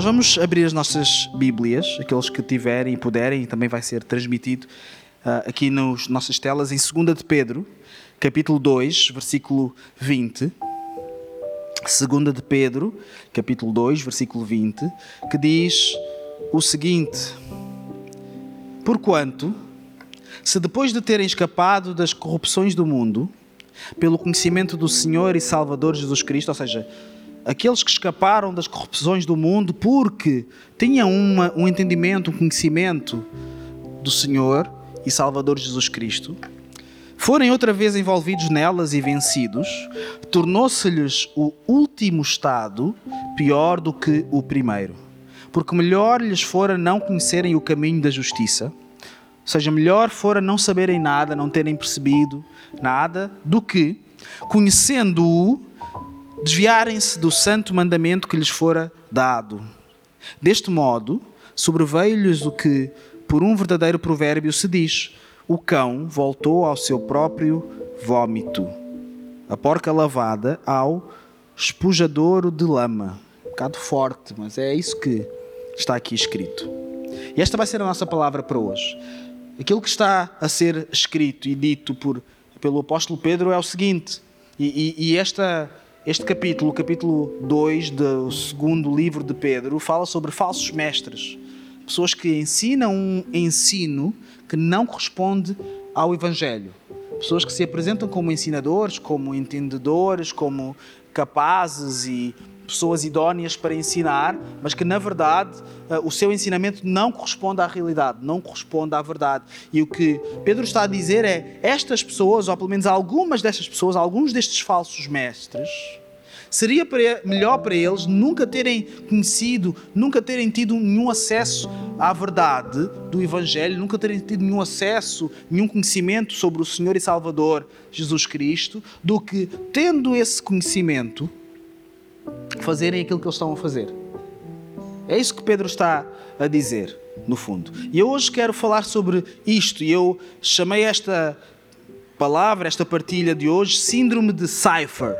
Nós vamos abrir as nossas Bíblias, aqueles que tiverem e puderem, e também vai ser transmitido uh, aqui nas nossas telas, em 2 de Pedro, capítulo 2, versículo 20. 2 de Pedro, capítulo 2, versículo 20, que diz o seguinte: Porquanto, se depois de terem escapado das corrupções do mundo, pelo conhecimento do Senhor e Salvador Jesus Cristo, ou seja, aqueles que escaparam das corrupções do mundo porque tinham uma, um entendimento, um conhecimento do Senhor e Salvador Jesus Cristo, forem outra vez envolvidos nelas e vencidos, tornou-se-lhes o último estado pior do que o primeiro. Porque melhor lhes fora não conhecerem o caminho da justiça, ou seja, melhor fora não saberem nada, não terem percebido nada, do que, conhecendo-o, desviarem-se do santo mandamento que lhes fora dado. Deste modo, sobreveio-lhes o que, por um verdadeiro provérbio, se diz: o cão voltou ao seu próprio vômito, a porca lavada ao espujadouro de lama. Um bocado forte, mas é isso que está aqui escrito. E esta vai ser a nossa palavra para hoje. Aquilo que está a ser escrito e dito por, pelo apóstolo Pedro é o seguinte, e, e, e esta este capítulo, o capítulo 2 do segundo livro de Pedro, fala sobre falsos mestres. Pessoas que ensinam um ensino que não corresponde ao Evangelho. Pessoas que se apresentam como ensinadores, como entendedores, como capazes e pessoas idóneas para ensinar, mas que na verdade eh, o seu ensinamento não corresponde à realidade, não corresponde à verdade. E o que Pedro está a dizer é: estas pessoas, ou pelo menos algumas destas pessoas, alguns destes falsos mestres, seria para, melhor para eles nunca terem conhecido, nunca terem tido nenhum acesso à verdade do Evangelho, nunca terem tido nenhum acesso, nenhum conhecimento sobre o Senhor e Salvador Jesus Cristo, do que, tendo esse conhecimento, fazerem aquilo que eles estão a fazer. É isso que Pedro está a dizer, no fundo. E eu hoje quero falar sobre isto, e eu chamei esta palavra, esta partilha de hoje, Síndrome de Cypher.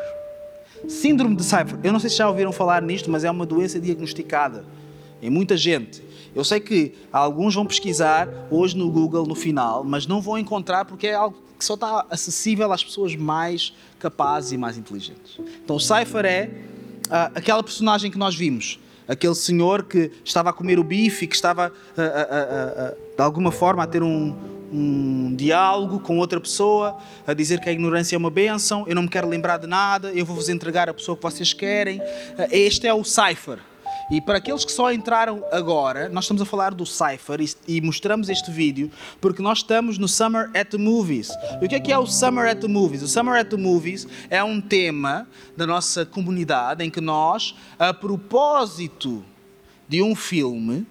Síndrome de Cypher. Eu não sei se já ouviram falar nisto, mas é uma doença diagnosticada em muita gente. Eu sei que alguns vão pesquisar hoje no Google no final, mas não vão encontrar porque é algo que só está acessível às pessoas mais capazes e mais inteligentes. Então o Cypher é uh, aquela personagem que nós vimos, aquele senhor que estava a comer o bife e que estava uh, uh, de alguma forma a ter um, um diálogo com outra pessoa, a dizer que a ignorância é uma bênção, eu não me quero lembrar de nada, eu vou-vos entregar a pessoa que vocês querem. Este é o Cypher. E para aqueles que só entraram agora, nós estamos a falar do Cypher e, e, mostramos este vídeo porque nós estamos no Summer at the Movies. E o que é que é o Summer at the Movies? O Summer at the Movies é um tema da nossa comunidade em que nós, a propósito de um filme,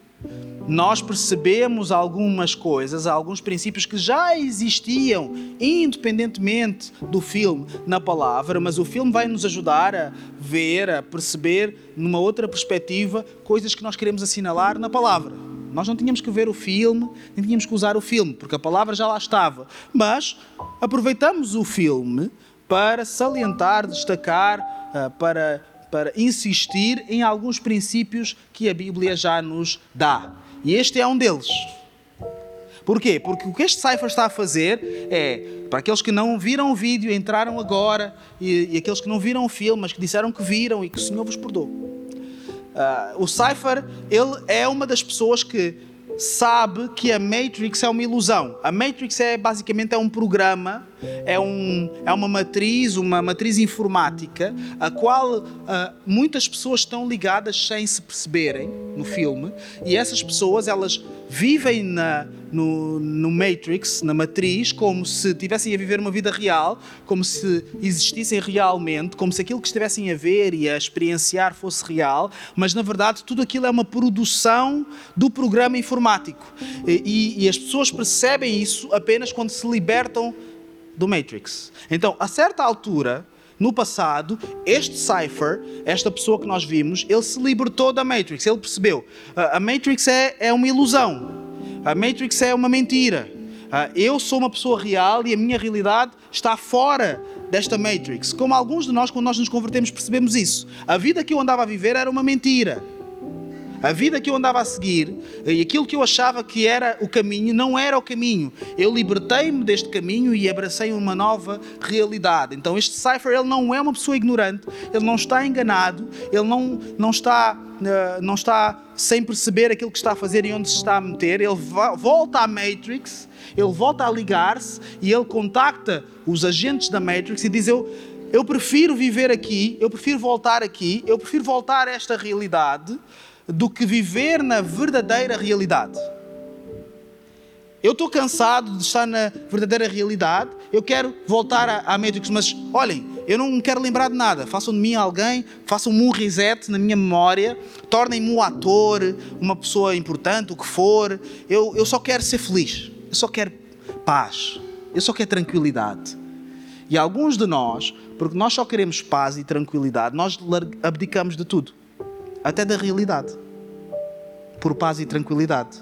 nós percebemos algumas coisas, alguns princípios que já existiam, independentemente do filme, na palavra, mas o filme vai nos ajudar a ver, a perceber, numa outra perspectiva, coisas que nós queremos assinalar na palavra. Nós não tínhamos que ver o filme, nem tínhamos que usar o filme, porque a palavra já lá estava. Mas aproveitamos o filme para salientar, destacar, ah, para para insistir em alguns princípios que a Bíblia já nos dá. E este é um deles. Porquê? Porque o que este Cypher está a fazer é, para aqueles que não viram o vídeo, entraram agora, e, e aqueles que não viram o filme, mas que disseram que viram e que o Senhor vos perdoou. Uh, o Cypher, ele é uma das pessoas que sabe que a Matrix é uma ilusão. A Matrix é basicamente é um programa, é, um, é uma matriz, uma matriz informática, a qual uh, muitas pessoas estão ligadas sem se perceberem no filme, e essas pessoas elas vivem na, no, no Matrix, na matriz, como se estivessem a viver uma vida real, como se existissem realmente, como se aquilo que estivessem a ver e a experienciar fosse real, mas na verdade tudo aquilo é uma produção do programa informático. E, e, as pessoas percebem isso apenas quando se libertam do Matrix. Então, a certa altura, no passado, este Cypher, esta pessoa que nós vimos, ele se libertou da Matrix. Ele percebeu: a Matrix é, é uma ilusão. A Matrix é uma mentira. Uh, eu sou uma pessoa real e a minha realidade está fora desta Matrix. Como alguns de nós, quando nós nos convertemos, percebemos isso. A vida que eu andava a viver era uma mentira. A vida que eu andava a seguir e aquilo que eu achava que era o caminho não era o caminho. Eu libertei-me deste caminho e abracei uma nova realidade. Então este Cypher ele não é uma pessoa ignorante, ele não está enganado, ele não, não, está, uh, não está sem perceber aquilo que está a fazer e onde se está a meter. Ele volta à Matrix, ele volta a ligar-se e ele contacta os agentes da Matrix e diz: Eu eu prefiro viver aqui, eu prefiro voltar aqui, eu prefiro voltar a esta realidade do que viver na verdadeira realidade. Eu estou cansado de estar na verdadeira realidade, eu quero voltar à, Matrix, mas olhem, eu não quero lembrar de nada. Façam de mim alguém, façam-me um reset na minha memória, tornem-me um ator, uma pessoa importante, o que for. Eu, eu só quero ser feliz, eu só quero paz, eu só quero tranquilidade. E alguns de nós, porque nós só queremos paz e tranquilidade, nós abdicamos de tudo até da realidade, por paz e tranquilidade.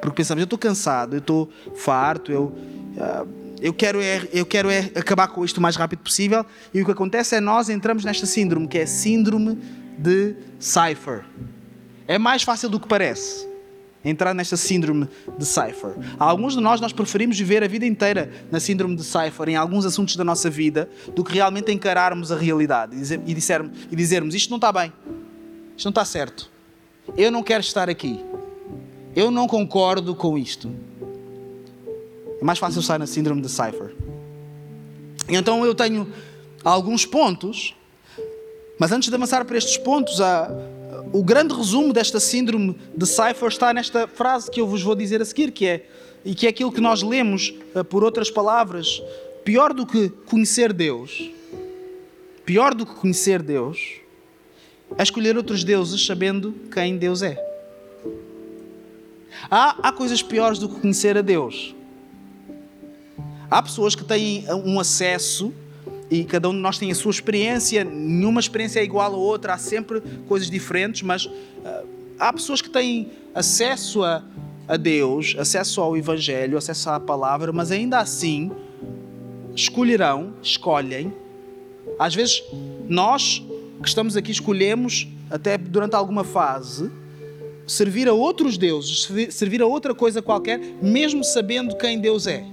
Porque pensamos, eu estou cansado, eu estou farto, eu, uh, eu quero, é, eu quero é acabar com isto o mais rápido possível. E o que acontece é nós entramos nesta síndrome, que é síndrome de Cypher. É mais fácil do que parece entrar nesta síndrome de Cypher. Alguns de nós, nós preferimos viver a vida inteira na síndrome de Cypher em alguns assuntos da nossa vida do que realmente encararmos a realidade e, dizer, e, dissermos, e dizermos isto não está bem. Isto não está certo. Eu não quero estar aqui. Eu não concordo com isto. É mais fácil estar na síndrome de Cypher. Então eu tenho alguns pontos, mas antes de avançar para estes pontos, a, o grande resumo desta síndrome de Cypher está nesta frase que eu vos vou dizer a seguir, que é e que é aquilo que nós lemos eh, por outras palavras, pior do que conhecer Deus, pior do que conhecer Deus, a escolher outros deuses sabendo quem Deus é. Há, há coisas piores do que conhecer a Deus. Há pessoas que têm um acesso e cada um de nós tem a sua experiência, nenhuma experiência é igual a outra, há sempre coisas diferentes, mas uh, há pessoas que têm acesso a, a Deus, acesso ao Evangelho, acesso à palavra, mas ainda assim escolherão, escolhem. Às vezes nós que estamos aqui escolhemos, até durante alguma fase, servir a outros deuses, servir a outra coisa qualquer, mesmo sabendo quem Deus é.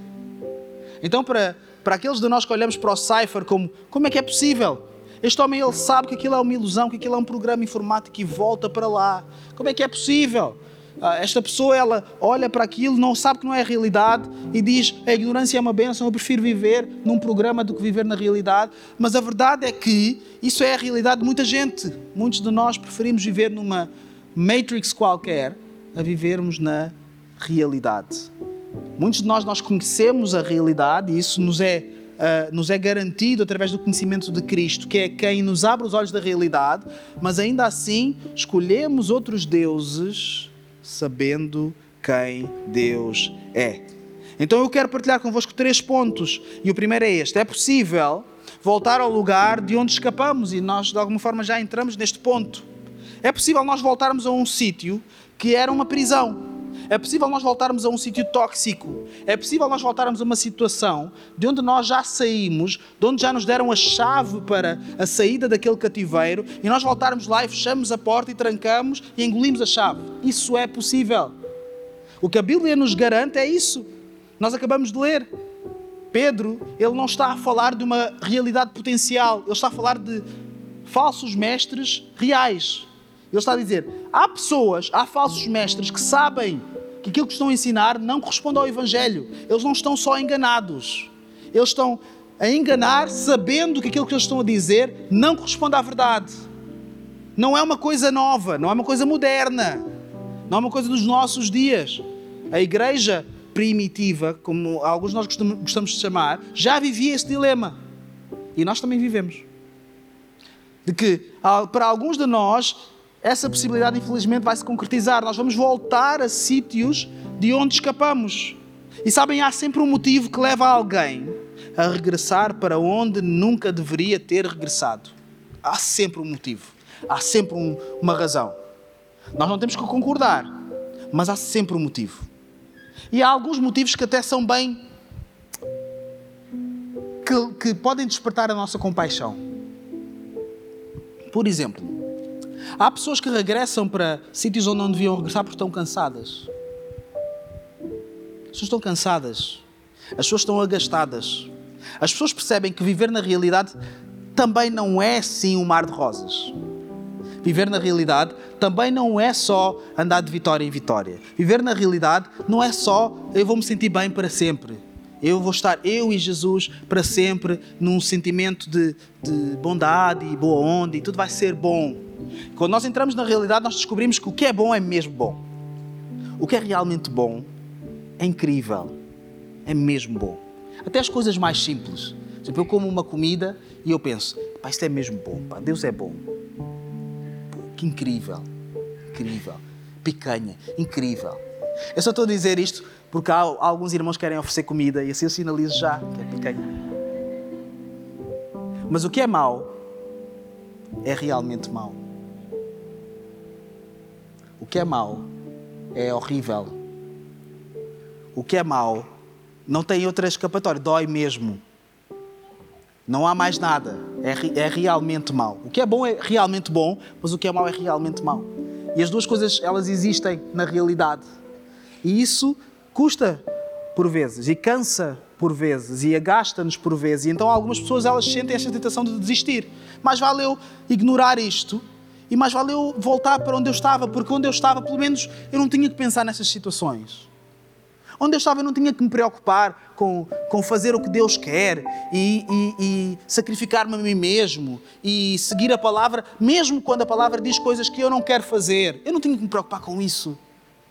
Então, para, para aqueles de nós que olhamos para o Cypher como como é que é possível? Este homem ele sabe que aquilo é uma ilusão, que aquilo é um programa informático e volta para lá. Como é que é possível? Ah, esta pessoa ela olha para aquilo, não sabe que não é a realidade e diz: a ignorância é uma bênção, eu prefiro viver num programa do que viver na realidade. Mas a verdade é que isso é a realidade de muita gente. Muitos de nós preferimos viver numa matrix qualquer a vivermos na realidade. Muitos de nós nós conhecemos a realidade e isso nos é Uh, nos é garantido através do conhecimento de Cristo, que é quem nos abre os olhos da realidade, mas ainda assim escolhemos outros deuses sabendo quem Deus é. Então eu quero partilhar convosco três pontos. E o primeiro é este: é possível voltar ao lugar de onde escapamos, e nós de alguma forma já entramos neste ponto. É possível nós voltarmos a um sítio que era uma prisão. É possível nós voltarmos a um sítio tóxico. É possível nós voltarmos a uma situação de onde nós já saímos, de onde já nos deram a chave para a saída daquele cativeiro e nós voltarmos lá e fechamos a porta e trancamos e engolimos a chave. Isso é possível. O que a Bíblia nos garante é isso. Nós acabamos de ler. Pedro, ele não está a falar de uma realidade potencial, ele está a falar de falsos mestres reais. Ele está a dizer: há pessoas, há falsos mestres que sabem que aquilo que estão a ensinar não corresponde ao Evangelho. Eles não estão só enganados. Eles estão a enganar sabendo que aquilo que eles estão a dizer não corresponde à verdade. Não é uma coisa nova, não é uma coisa moderna, não é uma coisa dos nossos dias. A igreja primitiva, como alguns de nós gostamos de chamar, já vivia esse dilema. E nós também vivemos. De que, para alguns de nós, essa possibilidade, infelizmente, vai se concretizar. Nós vamos voltar a sítios de onde escapamos. E sabem, há sempre um motivo que leva alguém a regressar para onde nunca deveria ter regressado. Há sempre um motivo. Há sempre um, uma razão. Nós não temos que concordar, mas há sempre um motivo. E há alguns motivos que até são bem. que, que podem despertar a nossa compaixão. Por exemplo, há pessoas que regressam para sítios onde não deviam regressar porque estão cansadas. As pessoas estão cansadas. As pessoas estão agastadas. As pessoas percebem que viver na realidade também não é sim um mar de rosas. Viver na realidade também não é só andar de vitória em vitória. Viver na realidade não é só eu vou me sentir bem para sempre. Eu vou estar, eu e Jesus, para sempre num sentimento de, de bondade e boa onda e tudo vai ser bom. Quando nós entramos na realidade, nós descobrimos que o que é bom é mesmo bom. O que é realmente bom é incrível. É mesmo bom. Até as coisas mais simples. Exemplo, eu como uma comida e eu penso, pá, isto é mesmo bom, pá, Deus é bom. Que incrível, incrível. Picanha, incrível. Eu só estou a dizer isto porque há, alguns irmãos que querem oferecer comida e assim eu sinalizo já que é picanha. Mas o que é mau é realmente mau. O que é mau é horrível. O que é mau não tem outra escapatória, dói mesmo. Não há mais nada. É, é realmente mau. O que é bom é realmente bom, mas o que é mau é realmente mau. E as duas coisas, elas existem na realidade. E isso custa por vezes e cansa por vezes e agasta-nos por vezes. E então algumas pessoas elas sentem esta tentação de desistir. Mas valeu ignorar isto e mais valeu voltar para onde eu estava, porque onde eu estava, pelo menos, eu não tinha que pensar nessas situações. Onde eu estava, eu não tinha que me preocupar com, com fazer o que Deus quer e, e, e sacrificar-me a mim mesmo e seguir a palavra, mesmo quando a palavra diz coisas que eu não quero fazer. Eu não tinha que me preocupar com isso.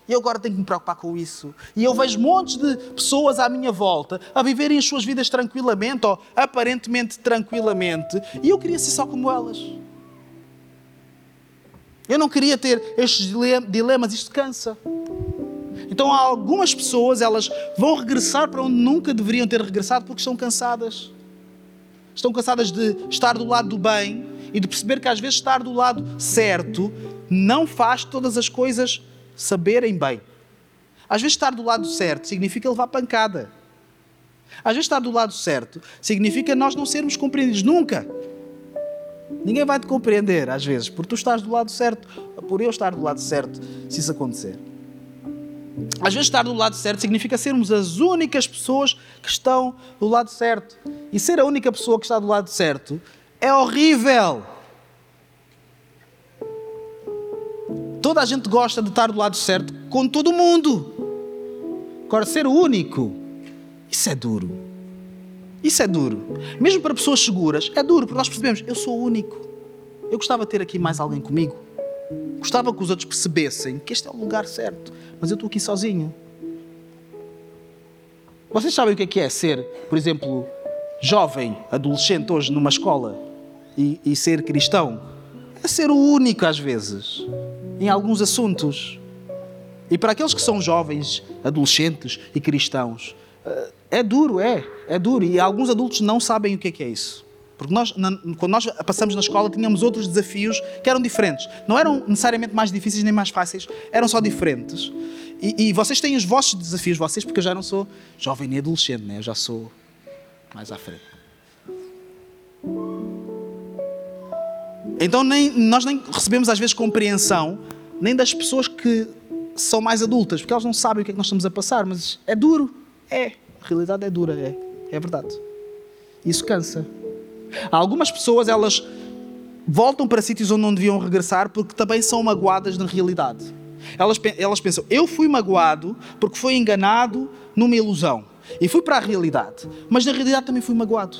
E eu agora tenho que me preocupar com isso. E eu vejo montes de pessoas à minha volta a viverem as suas vidas tranquilamente ou aparentemente tranquilamente. E eu queria ser só como elas. Eu não queria ter estes dilemas, isto cansa. Então há algumas pessoas, elas vão regressar para onde nunca deveriam ter regressado porque estão cansadas. Estão cansadas de estar do lado do bem e de perceber que às vezes estar do lado certo não faz todas as coisas saberem bem. Às vezes estar do lado certo significa levar pancada. Às vezes estar do lado certo significa nós não sermos compreendidos nunca. Ninguém vai te compreender às vezes, porque tu estás do lado certo, por eu estar do lado certo, se isso acontecer. Às vezes estar do lado certo significa sermos as únicas pessoas que estão do lado certo. E ser a única pessoa que está do lado certo é horrível. Toda a gente gosta de estar do lado certo com todo mundo. Agora, ser o único, isso é duro. Isso é duro. Mesmo para pessoas seguras, é duro, porque nós percebemos, eu sou o único. Eu gostava de ter aqui mais alguém comigo. Gostava que os outros percebessem que este é o lugar certo, mas eu estou aqui sozinho. Vocês sabem o que é, que é ser, por exemplo, jovem, adolescente hoje numa escola e, e ser cristão? É ser o único às vezes, em alguns assuntos. E para aqueles que são jovens, adolescentes e cristãos, eh, é duro, é, é duro. E alguns adultos não sabem o que é, que é isso. Porque nós, quando nós passamos na escola, tínhamos outros desafios que eram diferentes. Não eram necessariamente mais difíceis nem mais fáceis, eram só diferentes. E, e vocês têm os vossos desafios, vocês, porque eu já não sou jovem nem adolescente, né? eu já sou mais à frente. Então nem, nós nem recebemos às vezes compreensão nem das pessoas que são mais adultas, porque elas não sabem o que é que nós estamos a passar, mas é duro. É. A realidade é dura, é. É verdade. Isso cansa. Algumas pessoas, elas voltam para sítios onde não deviam regressar porque também são magoadas na realidade. Elas, elas pensam, eu fui magoado porque fui enganado numa ilusão. E fui para a realidade. Mas na realidade também fui magoado.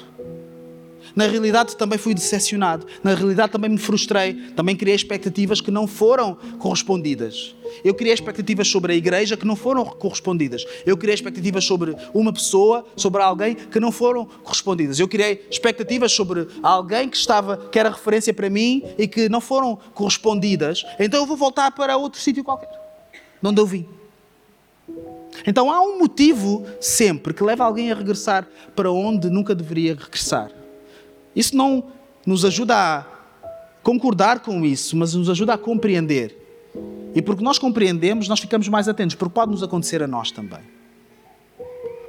Na realidade também fui decepcionado. Na realidade também me frustrei. Também criei expectativas que não foram correspondidas. Eu criei expectativas sobre a igreja que não foram correspondidas. Eu criei expectativas sobre uma pessoa, sobre alguém que não foram correspondidas. Eu criei expectativas sobre alguém que estava, que era referência para mim e que não foram correspondidas. Então eu vou voltar para outro sítio qualquer, de onde eu vim. Então há um motivo sempre que leva alguém a regressar para onde nunca deveria regressar. Isso não nos ajuda a concordar com isso, mas nos ajuda a compreender. E porque nós compreendemos, nós ficamos mais atentos, porque pode nos acontecer a nós também.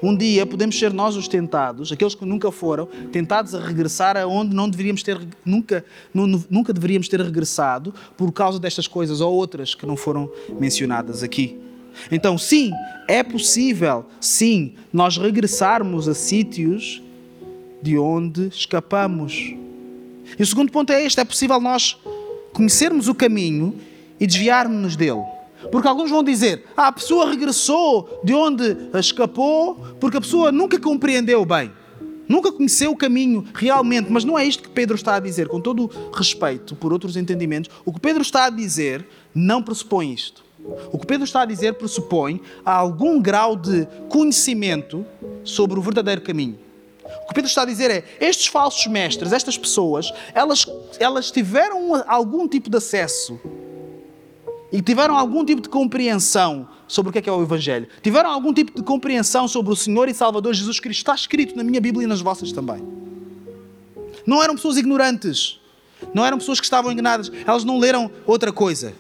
um dia podemos ser nós os tentados, aqueles que nunca foram, tentados a regressar aonde não deveríamos ter, nunca, nunca deveríamos ter regressado por causa destas coisas ou outras que não foram mencionadas aqui. Então, sim, é possível, sim, nós regressarmos a sítios de onde escapamos. E o segundo ponto é este: é possível nós conhecermos o caminho e desviarmos-nos dele. Porque alguns vão dizer: ah, a pessoa regressou de onde escapou porque a pessoa nunca compreendeu bem, nunca conheceu o caminho realmente. Mas não é isto que Pedro está a dizer, com todo o respeito por outros entendimentos. O que Pedro está a dizer não pressupõe isto. O que Pedro está a dizer pressupõe algum grau de conhecimento sobre o verdadeiro caminho. O que Pedro está a dizer é: estes falsos mestres, estas pessoas, elas, elas tiveram algum tipo de acesso e tiveram algum tipo de compreensão sobre o que é, que é o Evangelho, tiveram algum tipo de compreensão sobre o Senhor e Salvador Jesus Cristo, está escrito na minha Bíblia e nas vossas também. Não eram pessoas ignorantes, não eram pessoas que estavam enganadas, elas não leram outra coisa.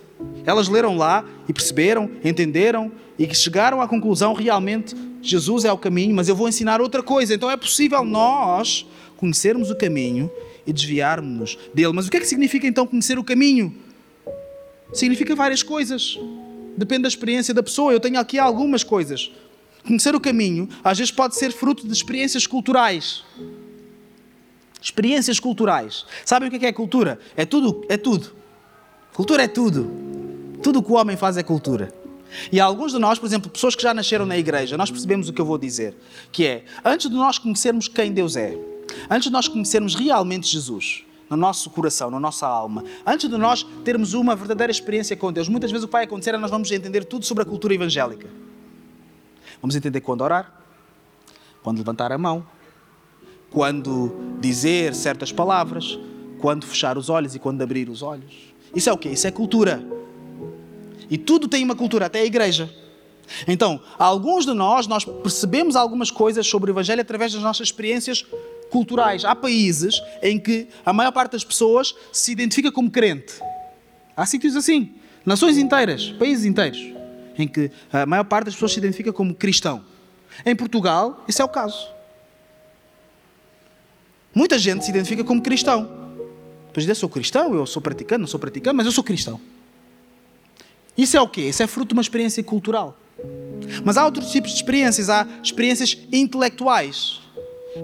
Elas leram lá e perceberam, entenderam e chegaram à conclusão realmente Jesus é o caminho, mas eu vou ensinar outra coisa. Então é possível nós conhecermos o caminho e desviarmos-nos dele. Mas o que é que significa então conhecer o caminho? significa várias coisas. Depende da experiência da pessoa. Eu tenho aqui algumas coisas. Conhecer o caminho, às vezes, pode ser fruto de experiências culturais. Experiências culturais. Sabem o que é, que é cultura? É tudo, é tudo. Cultura é tudo. Tudo o que o homem faz é cultura. E alguns de nós, por exemplo, pessoas que já nasceram na igreja, nós percebemos o que eu vou dizer, que é, antes de nós conhecermos quem Deus é, antes de nós conhecermos realmente Jesus, no nosso coração, na nossa alma. Antes de nós termos uma verdadeira experiência com Deus, muitas vezes o que vai acontecer é nós vamos entender tudo sobre a cultura evangélica. Vamos entender quando orar, quando levantar a mão, quando dizer certas palavras, quando fechar os olhos e quando abrir os olhos. Isso é o quê? Isso é cultura. E tudo tem uma cultura, até a igreja. Então, alguns de nós, nós percebemos algumas coisas sobre o Evangelho através das nossas experiências culturais. Há países em que a maior parte das pessoas se identifica como crente. Há sítios assim. Nações inteiras, países inteiros, em que a maior parte das pessoas se identifica como cristão. Em Portugal, isso é o caso. Muita gente se identifica como cristão. Pois eu sou cristão, eu sou praticante, não sou praticante, mas eu sou cristão. Isso é o quê? Isso é fruto de uma experiência cultural. Mas há outros tipos de experiências, há experiências intelectuais.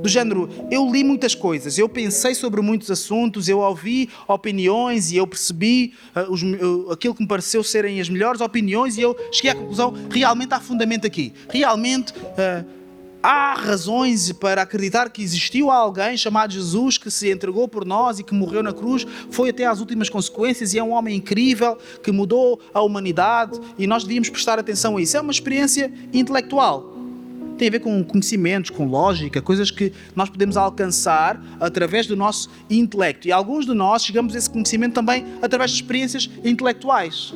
Do género, eu li muitas coisas, eu pensei sobre muitos assuntos, eu ouvi opiniões e eu percebi uh, os, uh, aquilo que me pareceu serem as melhores opiniões e eu cheguei à conclusão: realmente há fundamento aqui. Realmente uh, há razões para acreditar que existiu alguém chamado Jesus que se entregou por nós e que morreu na cruz, foi até às últimas consequências e é um homem incrível que mudou a humanidade e nós devíamos prestar atenção a isso. É uma experiência intelectual tem a ver com conhecimentos, com lógica, coisas que nós podemos alcançar através do nosso intelecto. E alguns de nós chegamos a esse conhecimento também através de experiências intelectuais.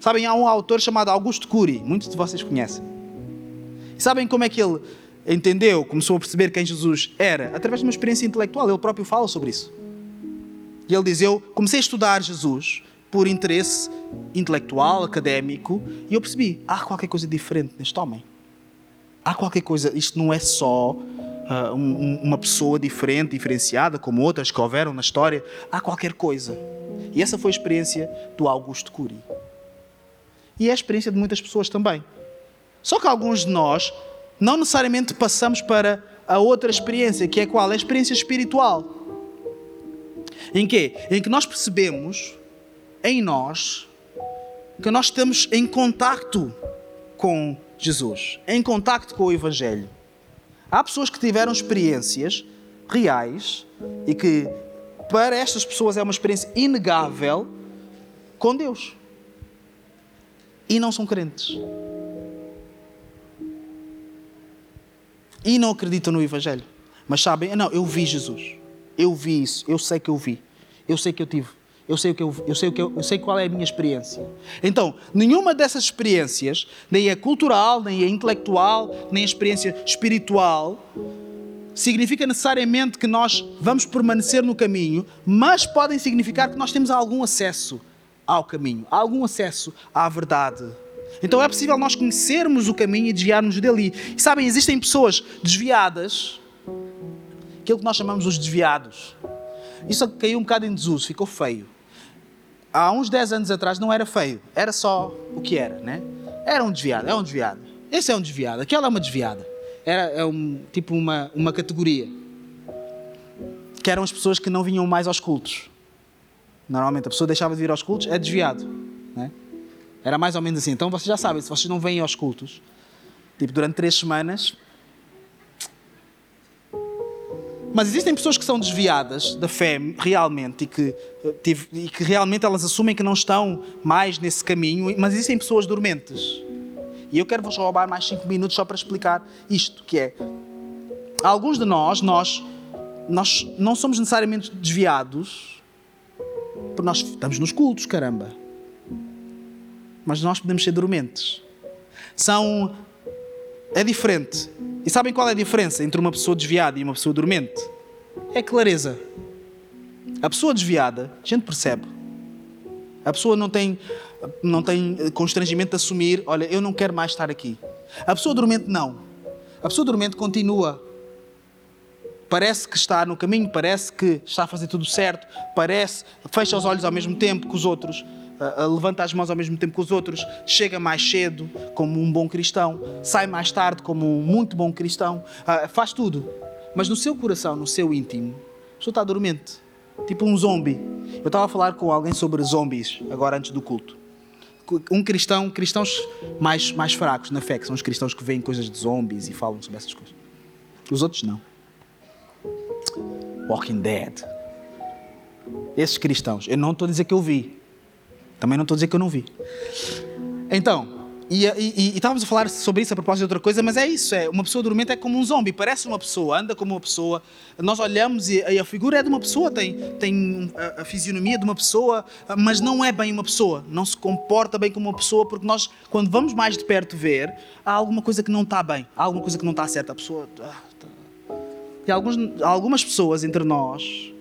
Sabem, há um autor chamado Augusto Cury, muitos de vocês conhecem. Sabem como é que ele entendeu, começou a perceber quem Jesus era? Através de uma experiência intelectual. Ele próprio fala sobre isso. E ele diz: Eu comecei a estudar Jesus por interesse intelectual, académico, e eu percebi: há qualquer coisa diferente neste homem há qualquer coisa, isto não é só uh, um, uma pessoa diferente, diferenciada, como outras que houveram na história, há qualquer coisa. E essa foi a experiência do Augusto Cury. E é a experiência de muitas pessoas também. Só que alguns de nós não necessariamente passamos para a outra experiência, que é qual? É a experiência espiritual. Em quê? Em que nós percebemos em nós que nós estamos em contacto com Jesus, em contacto com o Evangelho. Há pessoas que tiveram experiências reais e que para estas pessoas é uma experiência inegável com Deus. E não são crentes. E não acreditam no Evangelho. Mas sabem, não, eu vi Jesus. Eu vi isso. Eu sei que eu vi. Eu sei que eu tive. Eu sei, o que eu, eu, sei o que eu, eu sei qual é a minha experiência. Então, nenhuma dessas experiências, nem a cultural, nem a intelectual, nem a experiência espiritual, significa necessariamente que nós vamos permanecer no caminho, mas podem significar que nós temos algum acesso ao caminho, algum acesso à verdade. Então é possível nós conhecermos o caminho e desviarmos dele. E sabem, existem pessoas desviadas, aquilo que nós chamamos os desviados. Isso caiu um bocado em desuso, ficou feio. Há uns 10 anos atrás não era feio, era só o que era, né? Era um desviado, é um desviado. Esse é um desviado, aquela é uma desviada. Era é um, tipo uma, uma categoria. Que eram as pessoas que não vinham mais aos cultos. Normalmente a pessoa deixava de vir aos cultos, é desviado. Era mais ou menos assim. Então vocês já sabem, se vocês não vêm aos cultos, tipo durante três semanas. Mas existem pessoas que são desviadas da fé realmente e que, e que realmente elas assumem que não estão mais nesse caminho, mas existem pessoas dormentes. E eu quero vos roubar mais cinco minutos só para explicar isto, que é alguns de nós, nós, nós não somos necessariamente desviados, porque nós estamos nos cultos, caramba mas nós podemos ser dormentes. São. É diferente. E sabem qual é a diferença entre uma pessoa desviada e uma pessoa dormente? É clareza. A pessoa desviada, a gente percebe. A pessoa não tem, não tem constrangimento de assumir: olha, eu não quero mais estar aqui. A pessoa dormente, não. A pessoa dormente continua. Parece que está no caminho, parece que está a fazer tudo certo, parece, fecha os olhos ao mesmo tempo que os outros, levanta as mãos ao mesmo tempo que os outros, chega mais cedo como um bom cristão, sai mais tarde como um muito bom cristão, faz tudo. Mas no seu coração, no seu íntimo, pessoa está dormente, tipo um zombie. Eu estava a falar com alguém sobre zombies, agora antes do culto. Um cristão, cristãos mais, mais fracos na fé, que são os cristãos que veem coisas de zombies e falam sobre essas coisas. Os outros não. Walking Dead. Esses cristãos, eu não estou a dizer que eu vi, também não estou a dizer que eu não vi. Então, e, e, e, estávamos a falar sobre isso a propósito de outra coisa, mas é isso: é, uma pessoa dormente é como um zombie, parece uma pessoa, anda como uma pessoa. Nós olhamos e, e a figura é de uma pessoa, tem, tem a, a, fisionomia de uma pessoa, mas não é bem uma pessoa, não se comporta bem como uma pessoa, porque nós, quando vamos mais de perto ver, há alguma coisa que não está bem, há alguma coisa que não está certa. A pessoa. Ah, tá. E alguns, algumas pessoas entre nós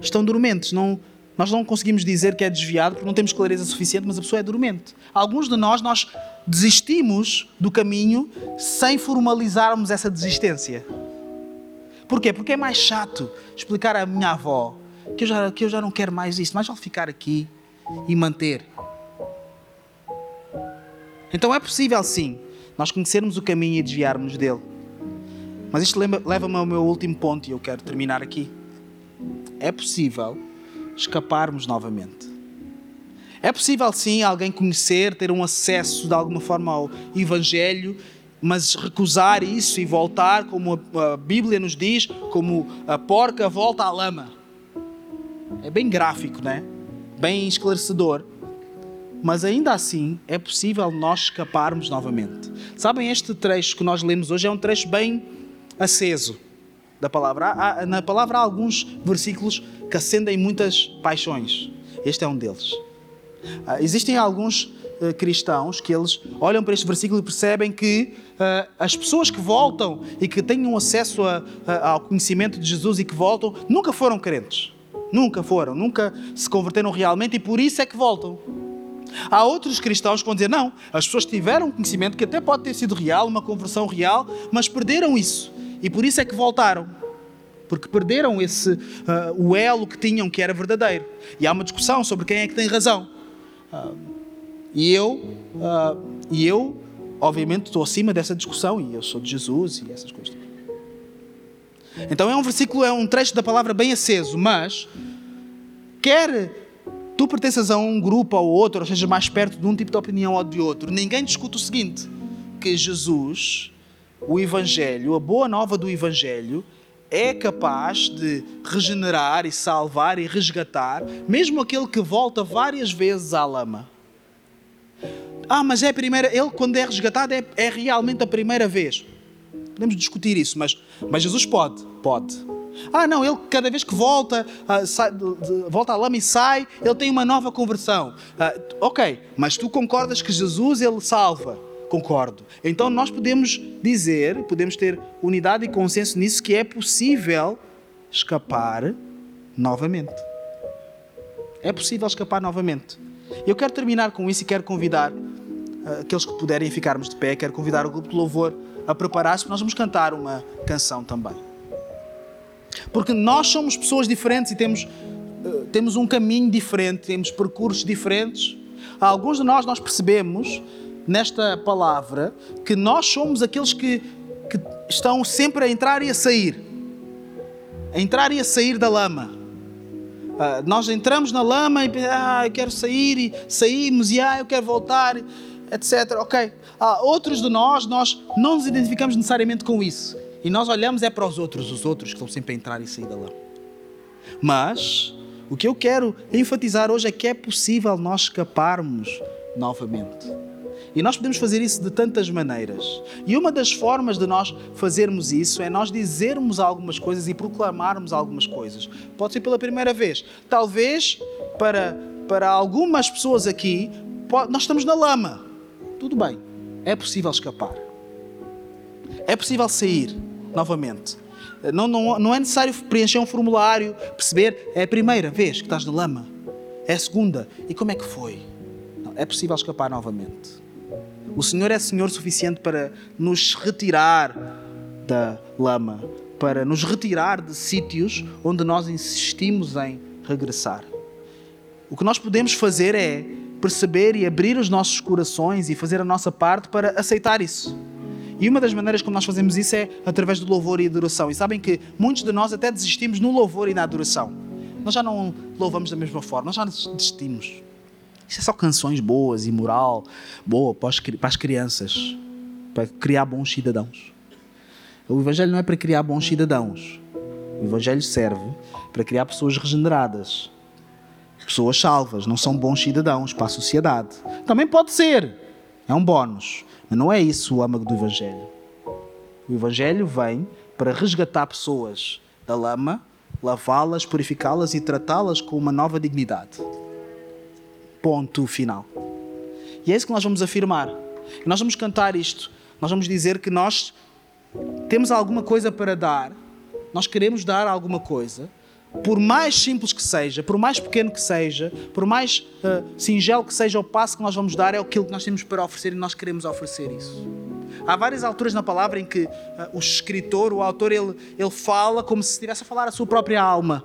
estão dormentes, não nós não conseguimos dizer que é desviado porque não temos clareza suficiente, mas a pessoa é dormente. Alguns de nós, nós desistimos do caminho sem formalizarmos essa desistência. Porquê? Porque é mais chato explicar à minha avó que eu já, que eu já não quero mais isso, mas vale ficar aqui e manter. Então é possível sim nós conhecermos o caminho e desviarmos dele. Mas isto leva-me ao meu último ponto e eu quero terminar aqui. É possível escaparmos novamente. É possível sim alguém conhecer, ter um acesso de alguma forma ao Evangelho, mas recusar isso e voltar, como a Bíblia nos diz, como a porca volta à lama. É bem gráfico, né? Bem esclarecedor. Mas ainda assim é possível nós escaparmos novamente. Sabem, este trecho que nós lemos hoje é um trecho bem aceso da palavra. Há, na palavra há alguns versículos que acendem muitas paixões. Este é um deles. Uh, existem alguns uh, cristãos que eles olham para este versículo e percebem que uh, as pessoas que voltam e que um acesso a, a, ao conhecimento de Jesus e que voltam nunca foram crentes. Nunca foram, nunca se converteram realmente e por isso é que voltam. Há outros cristãos que vão dizer: não, as pessoas tiveram conhecimento que até pode ter sido real, uma conversão real, mas perderam isso e por isso é que voltaram. Porque perderam esse uh, o elo que tinham que era verdadeiro. E há uma discussão sobre quem é que tem razão. Uh, e eu, uh, e eu, obviamente, estou acima dessa discussão e eu sou de Jesus e essas coisas. Então é um versículo, é um trecho da palavra bem aceso, mas quer tu pertenças a um grupo ou outro, ou seja, mais perto de um tipo de opinião ou de outro, ninguém discute o seguinte: que Jesus o Evangelho, a boa nova do Evangelho, é capaz de regenerar e salvar e resgatar, mesmo aquele que volta várias vezes à lama. Ah, mas é a primeira, ele quando é resgatado é, é realmente a primeira vez. Podemos discutir isso, mas, mas Jesus pode, pode. Ah, não, ele cada vez que volta, uh, sai, volta à lama e sai, ele tem uma nova conversão. Uh, ok, mas tu concordas que Jesus ele salva? Concordo. Então nós podemos dizer, podemos ter unidade e consenso nisso que é possível escapar novamente. É possível escapar novamente. Eu quero terminar com isso e quero convidar aqueles que puderem ficarmos de pé, quero convidar o grupo de louvor a preparar-se, porque nós vamos cantar uma canção também. Porque nós somos pessoas diferentes e temos, uh, temos um caminho diferente, temos percursos diferentes. Alguns de nós, nós percebemos nesta palavra que nós somos aqueles que, que estão sempre a entrar e a sair. A entrar e a sair da lama. Uh, nós entramos na lama e ah, eu quero sair e saímos e ah, eu quero voltar, etc. Ok. Uh, outros de nós, nós não nos identificamos necessariamente com isso. E nós olhamos é para os outros, os outros que estão sempre a entrar e sair da lama. Mas o que eu quero enfatizar hoje é que é possível nós escaparmos novamente. E nós podemos fazer isso de tantas maneiras. E uma das formas de nós fazermos isso é nós dizermos algumas coisas e proclamarmos algumas coisas. Pode ser pela primeira vez. Talvez para, para algumas pessoas aqui, nós estamos na lama. Tudo bem, é possível escapar. É possível sair novamente. Não, não, não é necessário preencher um formulário, perceber, é a primeira vez que estás na lama, é a segunda, e como é que foi? Não, é possível escapar novamente. O Senhor é Senhor suficiente para nos retirar da lama, para nos retirar de sítios onde nós insistimos em regressar. O que nós podemos fazer é perceber e abrir os nossos corações e fazer a nossa parte para aceitar isso. E uma das maneiras como nós fazemos isso é através do louvor e adoração. E sabem que muitos de nós até desistimos no louvor e na adoração. Nós já não louvamos da mesma forma, nós já desistimos. Isso é só canções boas e moral boa para as crianças, para criar bons cidadãos. O Evangelho não é para criar bons cidadãos. O Evangelho serve para criar pessoas regeneradas, pessoas salvas, não são bons cidadãos para a sociedade. Também pode ser, é um bónus, mas não é isso o âmago do Evangelho. O Evangelho vem para resgatar pessoas da lama, lavá-las, purificá-las e tratá-las com uma nova dignidade ponto final. E é isso que nós vamos afirmar. Nós vamos cantar isto. Nós vamos dizer que nós temos alguma coisa para dar, nós queremos dar alguma coisa, por mais simples que seja, por mais pequeno que seja, por mais uh, singelo que seja o passo que nós vamos dar, é aquilo que nós temos para oferecer e nós queremos oferecer isso. Há várias alturas na palavra em que uh, o escritor, o autor, ele, ele fala como se estivesse a falar a sua própria alma.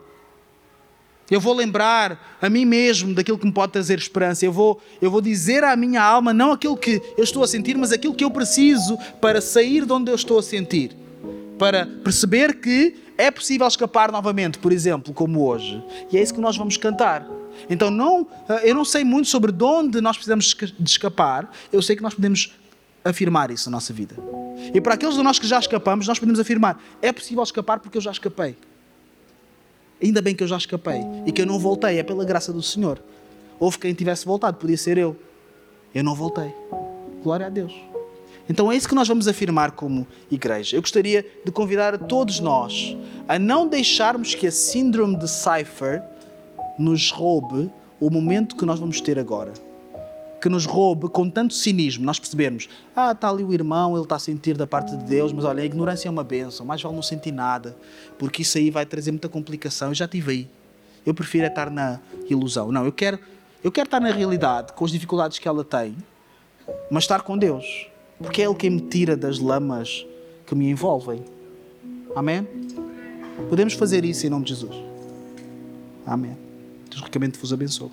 Eu vou lembrar a mim mesmo daquilo que me pode trazer esperança. Eu vou, eu vou dizer à minha alma não aquilo que eu estou a sentir, mas aquilo que eu preciso para sair de onde eu estou a sentir. Para perceber que é possível escapar novamente, por exemplo, como hoje. E é isso que nós vamos cantar. Então, não, eh, eu não sei muito sobre de onde nós precisamos de escapar, eu sei que nós podemos afirmar isso na nossa vida. E para aqueles de nós que já escapamos, nós podemos afirmar: é possível escapar porque eu já escapei. Ainda bem que eu já escapei e que eu não voltei, é pela graça do Senhor. Houve quem tivesse voltado, podia ser eu. Eu não voltei. Glória a Deus. Então é isso que nós vamos afirmar como igreja. Eu gostaria de convidar a todos nós a não deixarmos que a síndrome de Cypher nos roube o momento que nós vamos ter agora que nos roube com tanto cinismo, nós percebemos, ah, está ali o irmão, ele está a sentir da parte de Deus, mas olha, a ignorância é uma benção, mais vale não sentir nada, porque isso aí vai trazer muita complicação. Eu já tive aí. Eu prefiro é estar na ilusão. Não, eu quero, eu quero estar na realidade, com as dificuldades que ela tem, mas estar com Deus, porque é Ele quem me tira das lamas que me envolvem. Amém? Podemos fazer isso em nome de Jesus. Amém. Deus ricamente vos abençoe.